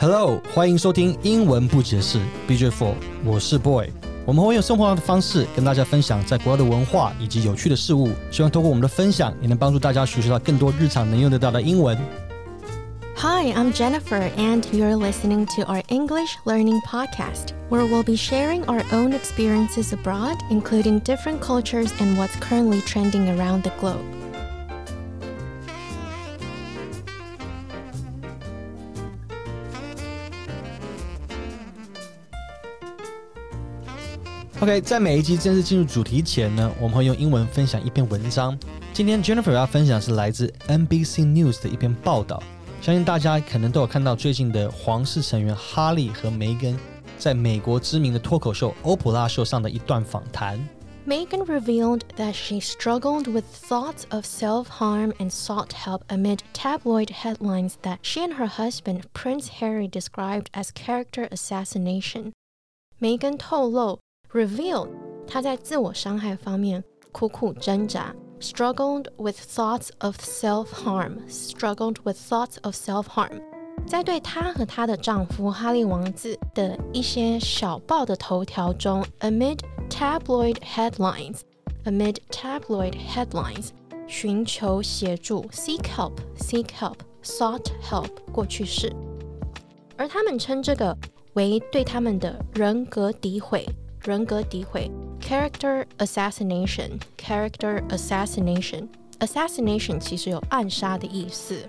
Hello，欢迎收听英文不解释 BJ Four，我是 Boy。我们会用生活的方式跟大家分享在国外的文化以及有趣的事物，希望通过我们的分享，也能帮助大家学习到更多日常能用得到的英文。Hi, I'm Jennifer, and you're listening to our English learning podcast, where we'll be sharing our own experiences abroad, including different cultures and what's currently trending around the globe. OK，在每一集正式进入主题前呢，我们会用英文分享一篇文章。今天 Jennifer 要分享是来自 NBC News 的一篇报道。相信大家可能都有看到最近的皇室成员哈利和梅根在美国知名的脱口秀《欧普拉秀》上的一段访谈。Meghan revealed that she struggled with thoughts of self harm and sought help amid tabloid headlines that she and her husband, Prince Harry, described as character assassination. Meghan 透露 revealed 她在自我伤害方面苦苦挣扎，struggled with thoughts of self-harm，struggled with thoughts of self-harm。在对她和她的丈夫哈利王子的一些小报的头条中，amid tabloid headlines，amid tabloid headlines，寻求协助，seek help，seek help，sought help 过去式，而他们称这个为对他们的人格诋毁。 人格诋毁 （character assassination）。character assassination assassination 其实有暗杀的意思。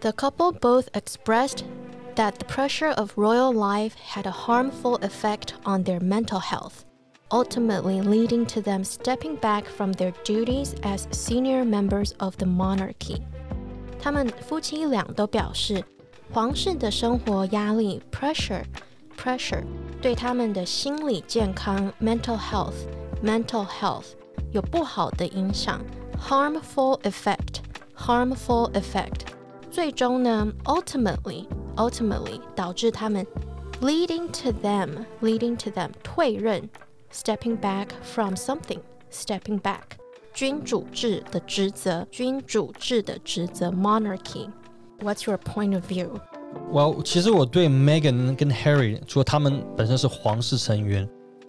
The couple both expressed that the pressure of royal life had a harmful effect on their mental health, ultimately leading to them stepping back from their duties as senior members of the monarchy. 他们夫妻俩都表示，皇室的生活压力 pressure pressure 对他们的心理健康 mental health mental health 有不好的影响 harmful effect harmful effect 最终呢 ultimately ultimately 导致他们 leading to them leading to them 退任 stepping back from something stepping back 君主制的职责君主制的职责 monarchy what's your point of view Well，其实我对 Megan 跟 Harry，除了他们本身是皇室成员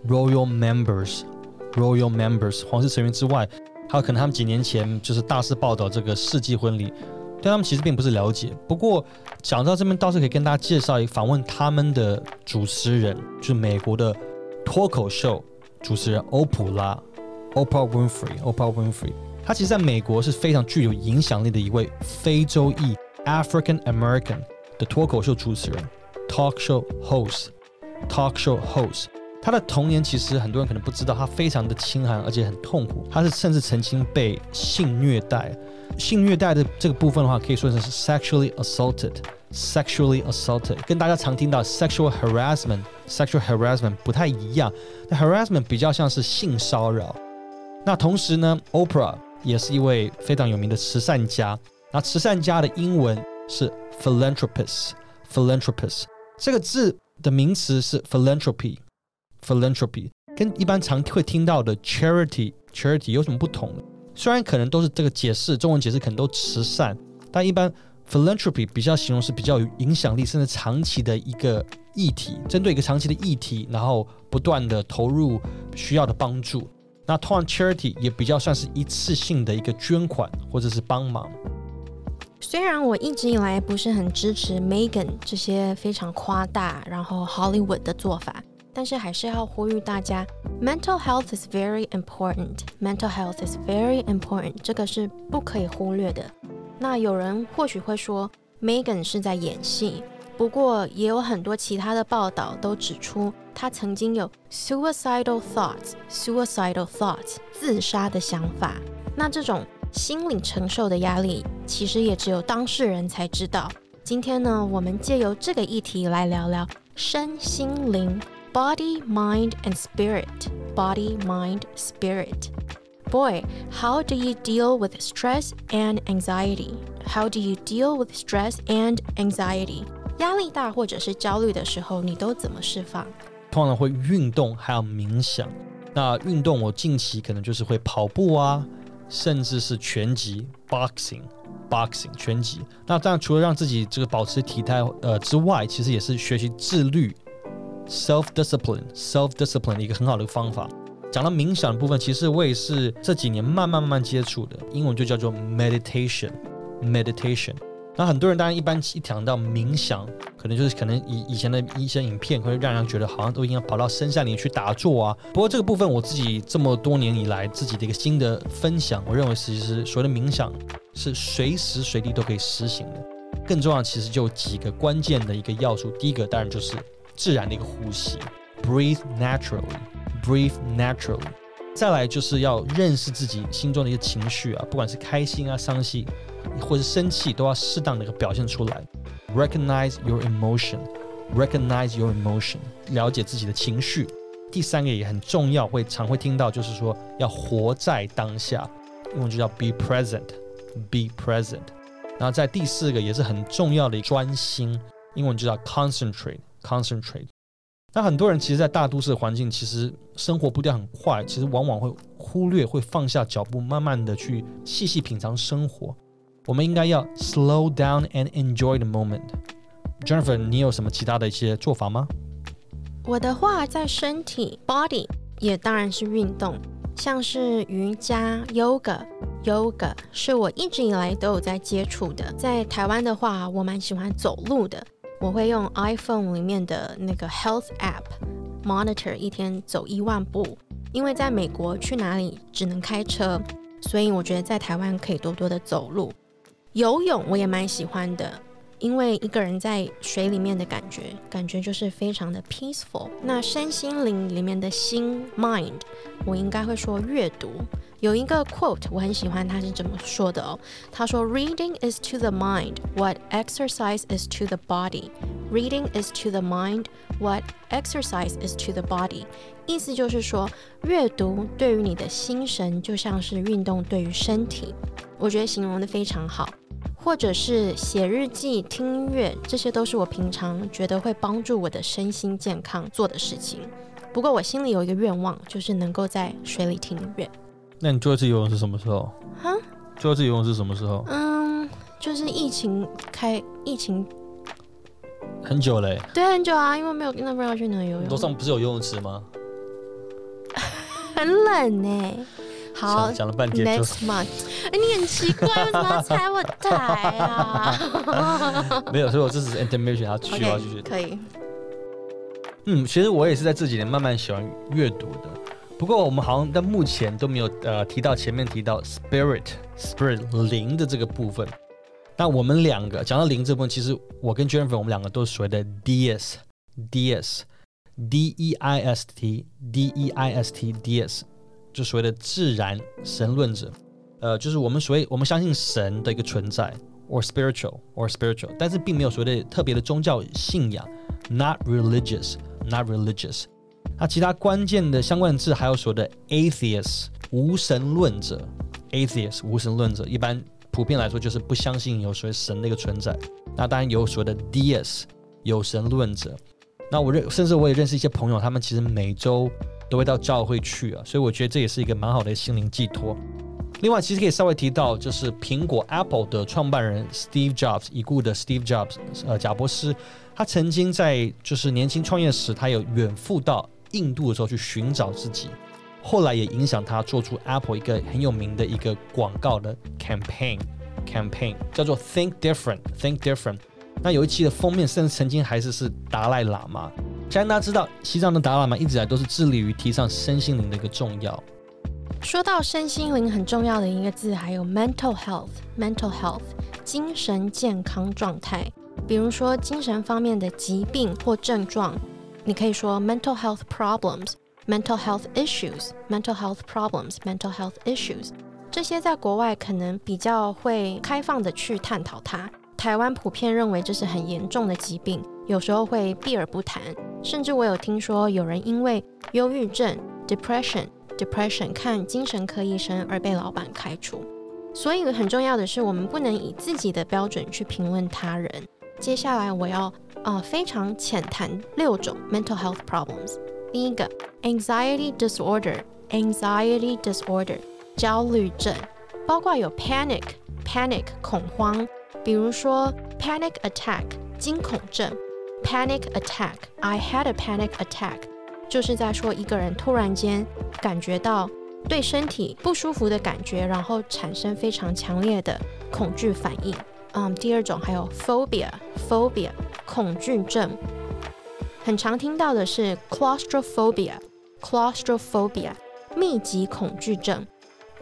（Royal Members），Royal Members 皇室成员之外，还有可能他们几年前就是大肆报道这个世纪婚礼，对他们其实并不是了解。不过讲到这边，倒是可以跟大家介绍一个访问他们的主持人，就是美国的脱口秀主持人欧普拉 （Oprah Winfrey），Oprah Winfrey。她其实在美国是非常具有影响力的一位非洲裔 （African American）。脱口秀主持人，talk show host，talk show host。他的童年其实很多人可能不知道，他非常的清寒，而且很痛苦。他是甚至曾经被性虐待。性虐待的这个部分的话，可以说是 sexually assaulted，sexually assaulted，跟大家常听到 sexual harassment，sexual harassment 不太一样。那 harassment 比较像是性骚扰。那同时呢，Oprah 也是一位非常有名的慈善家。那慈善家的英文是 philanthropist，philanthropist 这个字的名词是 philanthropy，philanthropy 跟一般常会听到的 charity，charity 有什么不同？虽然可能都是这个解释，中文解释可能都慈善，但一般 philanthropy 比较形容是比较有影响力，甚至长期的一个议题，针对一个长期的议题，然后不断的投入需要的帮助。那通常 charity 也比较算是一次性的一个捐款或者是帮忙。虽然我一直以来不是很支持 Megan 这些非常夸大，然后 Hollywood 的做法，但是还是要呼吁大家，mental health is very important. Mental health is very important. 这个是不可以忽略的。那有人或许会说，Megan 是在演戏，不过也有很多其他的报道都指出，她曾经有 suicidal thoughts, suicidal thoughts 自杀的想法。那这种心理承受的压力，其实也只有当事人才知道。今天呢，我们借由这个议题来聊聊身心灵 （body, mind, and spirit）。Body, mind, spirit. Boy, how do you deal with stress and anxiety? How do you deal with stress and anxiety? 压力大或者是焦虑的时候，你都怎么释放？通常会运动，还有冥想。那运动，我近期可能就是会跑步啊。甚至是拳击 （boxing）。Boxing 拳击。那当然除了让自己这个保持体态呃之外，其实也是学习自律，self discipline self discipline 一个很好的方法。讲到冥想的部分，其实我也是这几年慢慢慢慢接触的，英文就叫做 meditation meditation。那很多人当然一般一讲到冥想，可能就是可能以以前的一些影片会让人觉得好像都应该跑到深山里去打坐啊。不过这个部分我自己这么多年以来自己的一个新的分享，我认为其实所谓的冥想是随时随地都可以实行的。更重要其实就几个关键的一个要素，第一个当然就是自然的一个呼吸，breathe naturally，breathe naturally。再来就是要认识自己心中的一个情绪啊，不管是开心啊、伤心。或是生气都要适当的一个表现出来，recognize your emotion，recognize your emotion，了解自己的情绪。第三个也很重要，会常会听到，就是说要活在当下，英文就叫 be present，be present。然后在第四个也是很重要的专心，英文就叫 concentrate，concentrate。那很多人其实，在大都市环境，其实生活步调很快，其实往往会忽略，会放下脚步，慢慢的去细细品尝生活。我们应该要 slow down and enjoy the moment。Jennifer，你有什么其他的一些做法吗？我的话，在身体 body 也当然是运动，像是瑜伽 yoga yoga 是我一直以来都有在接触的。在台湾的话，我蛮喜欢走路的，我会用 iPhone 里面的那个 health app monitor 一天走一万步，因为在美国去哪里只能开车，所以我觉得在台湾可以多多的走路。游泳我也蛮喜欢的，因为一个人在水里面的感觉，感觉就是非常的 peaceful。那身心灵里面的心 mind，我应该会说阅读。有一个 quote 我很喜欢，他是怎么说的哦？他说：“Reading is to the mind what exercise is to the body. Reading is to the mind what exercise is to the body。”意思就是说，阅读对于你的心神就像是运动对于身体。我觉得形容的非常好。或者是写日记、听音乐，这些都是我平常觉得会帮助我的身心健康做的事情。不过我心里有一个愿望，就是能够在水里听音乐。那你最后一次游泳是什么时候？哈？最后一次游泳是什么时候？嗯，就是疫情开，疫情很久嘞。对，很久啊，因为没有那不知道去哪游泳。楼上不是有游泳池吗？很冷呢。好，讲了半天，next month。哎，你很奇怪，为什么要踩我台啊？没有，所以我这只是 intermission，要继续，要继续。可以。嗯，其实我也是在这几年慢慢喜欢阅读的。不过我们好像在目前都没有呃提到前面提到 spirit，spirit 灵的这个部分。但我们两个讲到灵这部分，其实我跟 Jennifer 我们两个都是所谓的 DSDSD E I S T D E I S T D S，就所谓的自然神论者。呃，就是我们所谓我们相信神的一个存在，or spiritual，or spiritual，但是并没有所谓的特别的宗教信仰，not religious，not religious。那其他关键的相关字还有所谓的 atheist，无神论者，atheist 无神论者，一般普遍来说就是不相信有所谓神的一个存在。那当然有所谓的 deist，有神论者。那我认，甚至我也认识一些朋友，他们其实每周。都会到教会去啊，所以我觉得这也是一个蛮好的心灵寄托。另外，其实可以稍微提到，就是苹果 Apple 的创办人 Steve Jobs，已故的 Steve Jobs，呃，贾伯斯，他曾经在就是年轻创业时，他有远赴到印度的时候去寻找自己，后来也影响他做出 Apple 一个很有名的一个广告的 campaign，campaign 叫做 Think Different，Think Different。那有一期的封面甚至曾经还是是达赖喇嘛。相信大家知道，西藏的达赖喇嘛一直以来都是致力于提倡身心灵的一个重要。说到身心灵很重要的一个字，还有 mental health，mental health 精神健康状态。比如说精神方面的疾病或症状，你可以说 mental health problems，mental health issues，mental health problems，mental health issues。这些在国外可能比较会开放的去探讨它。台湾普遍认为这是很严重的疾病，有时候会避而不谈。甚至我有听说有人因为忧郁症 （depression） depression 看精神科医生而被老板开除。所以很重要的是，我们不能以自己的标准去评论他人。接下来我要啊非常浅谈六种 mental health problems。第一个 anxiety disorder，anxiety disorder 焦虑症，包括有 panic。panic 恐慌，比如说 panic attack 惊恐症，panic attack，I had a panic attack，就是在说一个人突然间感觉到对身体不舒服的感觉，然后产生非常强烈的恐惧反应。嗯，第二种还有 phobia，phobia 恐惧症，很常听到的是 claustrophobia，claustrophobia 密集恐惧症。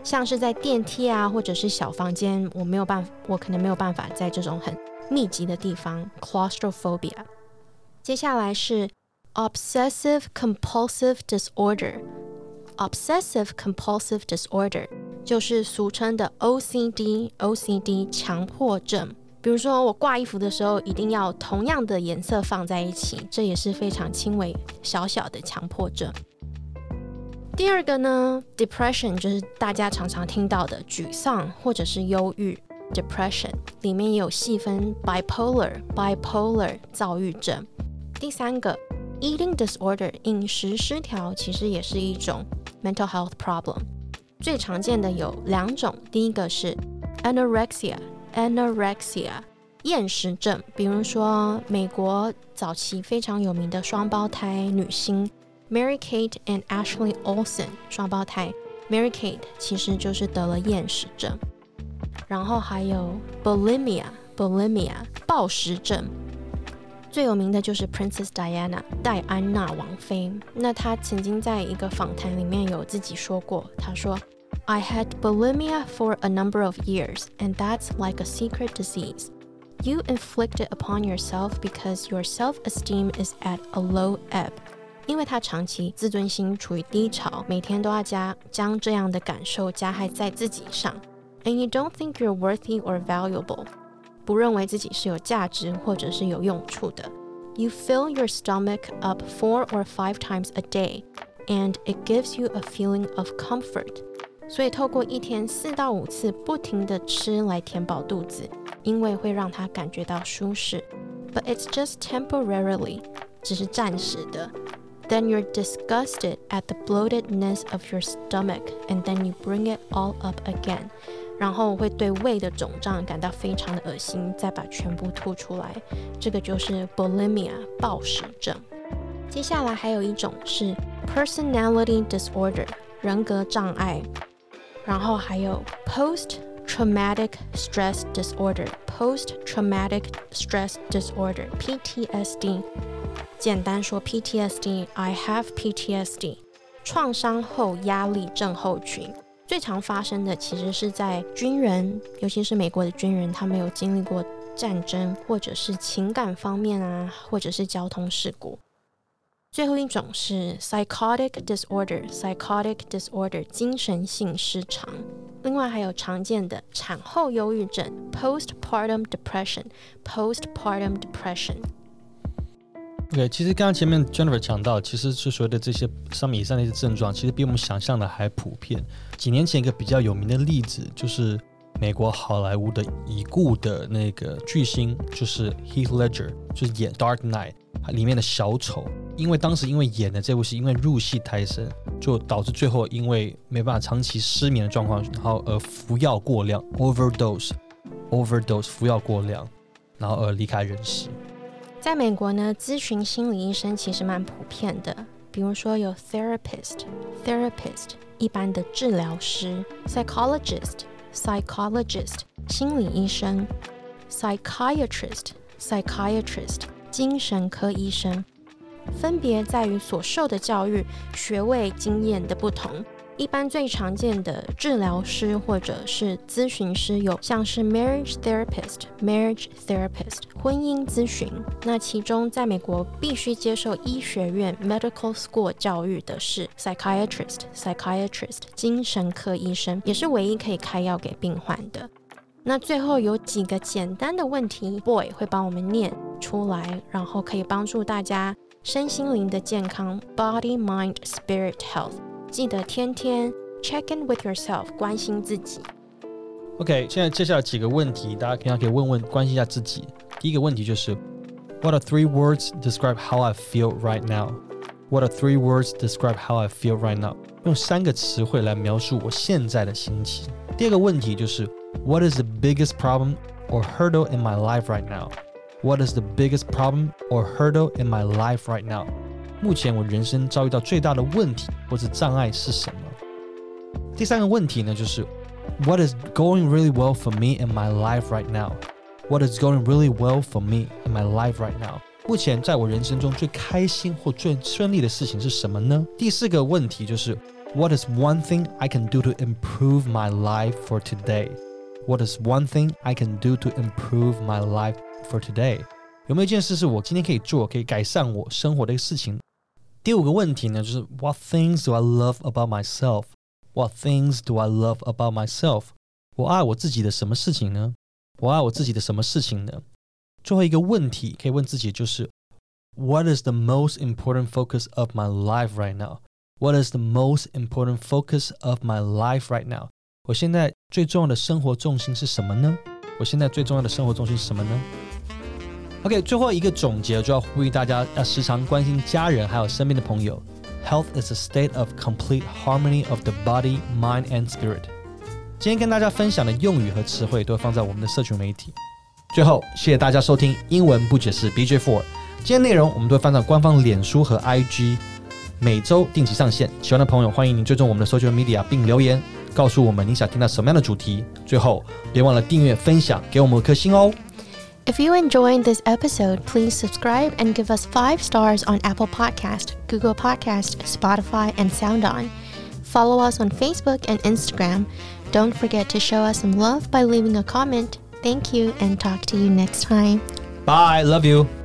像是在电梯啊，或者是小房间，我没有办法，我可能没有办法在这种很密集的地方，claustrophobia。接下来是 obsessive compulsive disorder，obsessive compulsive disorder 就是俗称的 OCD，OCD 强迫症。比如说我挂衣服的时候，一定要同样的颜色放在一起，这也是非常轻微小小的强迫症。第二个呢，depression 就是大家常常听到的沮丧或者是忧郁，depression 里面也有细分 bipolar，bipolar 躁郁症。第三个，eating disorder 饮食失调其实也是一种 mental health problem。最常见的有两种，第一个是 anorexia anorexia 厌食症。比如说美国早期非常有名的双胞胎女星 mary kate and ashley olsen 双胞胎。Mary kate 其实就是得了厌食症。然后还有 bulimia bulimia 暴食症。最有名的就是 princess diana 戴安娜王妃。那她曾经在一个访谈里面有自己说过她说 ：“I had bulimia for a number of years, and that's like a secret disease. You inflict it upon yourself because your self-esteem is at a low ebb.” 因为他长期自尊心处于低潮，每天都要加将这样的感受加害在自己上。And you don't think you're worthy or valuable，不认为自己是有价值或者是有用处的。You fill your stomach up four or five times a day, and it gives you a feeling of comfort。 所以透过一天四到五次不停的吃来填饱肚子，因为会让他感觉到舒适。But it's just temporarily，只是暂时的。then you're disgusted at the bloatedness of your stomach, and then you bring it all up again. 然后会对胃的肿胀感到非常的恶心，再把全部吐出来。这个就是 bulimia 暴食症。接下来还有一种是 personality disorder 人格障碍， 然后还有 post traumatic stress disorder post traumatic stress disorder PTSD。简单说，PTSD，I have PTSD，创伤后压力症候群最常发生的其实是在军人，尤其是美国的军人，他们有经历过战争，或者是情感方面啊，或者是交通事故。最后一种是 psychotic disorder，psychotic disorder 精神性失常。另外还有常见的产后忧郁症，postpartum depression，postpartum depression。OK，其实刚刚前面 Jennifer 讲到，其实是所谓的这些上面以上的一些症状，其实比我们想象的还普遍。几年前一个比较有名的例子，就是美国好莱坞的已故的那个巨星，就是 Heath Ledger，就是演 Dark Knight 里面的小丑。因为当时因为演的这部戏，因为入戏太深，就导致最后因为没办法长期失眠的状况，然后而服药过量 （overdose），overdose 服药过量，然后而离开人世。在美国呢，咨询心理医生其实蛮普遍的。比如说有 therapist，therapist 一般的治疗师；psychologist，psychologist 心理医生；psychiatrist，psychiatrist 精神科医生。分别在于所受的教育、学位、经验的不同。一般最常见的治疗师或者是咨询师有像是 marriage therapist、marriage therapist 婚姻咨询。那其中在美国必须接受医学院 medical school 教育的是 psychiatrist、psychiatrist 精神科医生，也是唯一可以开药给病患的。那最后有几个简单的问题，boy 会帮我们念出来，然后可以帮助大家身心灵的健康 body mind spirit health。记得天天 check in with yourself，关心自己。OK，现在接下来几个问题，大家平常可以问问，关心一下自己。第一个问题就是，What are three words describe how I feel right now？What are three words describe how I feel right now？用三个词汇来描述我现在的心情。第二个问题就是 What is the biggest problem or hurdle in my life right now? What is the biggest problem or hurdle in my life right now? 目前我人生遭遇到最大的问题或者障碍是什么？第三个问题呢，就是 What is going really well for me in my life right now? What is going really well for me in my life right now? 目前在我人生中最开心或最顺利的事情是什么呢？第四个问题就是 What is one thing I can do to improve my life for today? What is one thing I can do to improve my life for today? 有没有一件事是我今天可以做，可以改善我生活的一个事情？第五个问题呢，就是 What things do I love about myself? What things do I love about myself? 我爱我自己的什么事情呢？我爱我自己的什么事情呢？最后一个问题可以问自己就是，What is the most important focus of my life right now? What is the most important focus of my life right now? 我现在最重要的生活重心是什么呢？我现在最重要的生活重心是什么呢？OK，最后一个总结就要呼吁大家要时常关心家人还有身边的朋友。Health is a state of complete harmony of the body, mind, and spirit。今天跟大家分享的用语和词汇都会放在我们的社群媒体。最后，谢谢大家收听英文不解释 BJ Four。今天内容我们都会放在官方脸书和 IG，每周定期上线。喜欢的朋友欢迎您追踪我们的 social media 并留言告诉我们你想听到什么样的主题。最后，别忘了订阅、分享，给我们颗星哦。If you enjoyed this episode, please subscribe and give us five stars on Apple Podcast, Google Podcast, Spotify, and SoundOn. Follow us on Facebook and Instagram. Don't forget to show us some love by leaving a comment. Thank you and talk to you next time. Bye. Love you.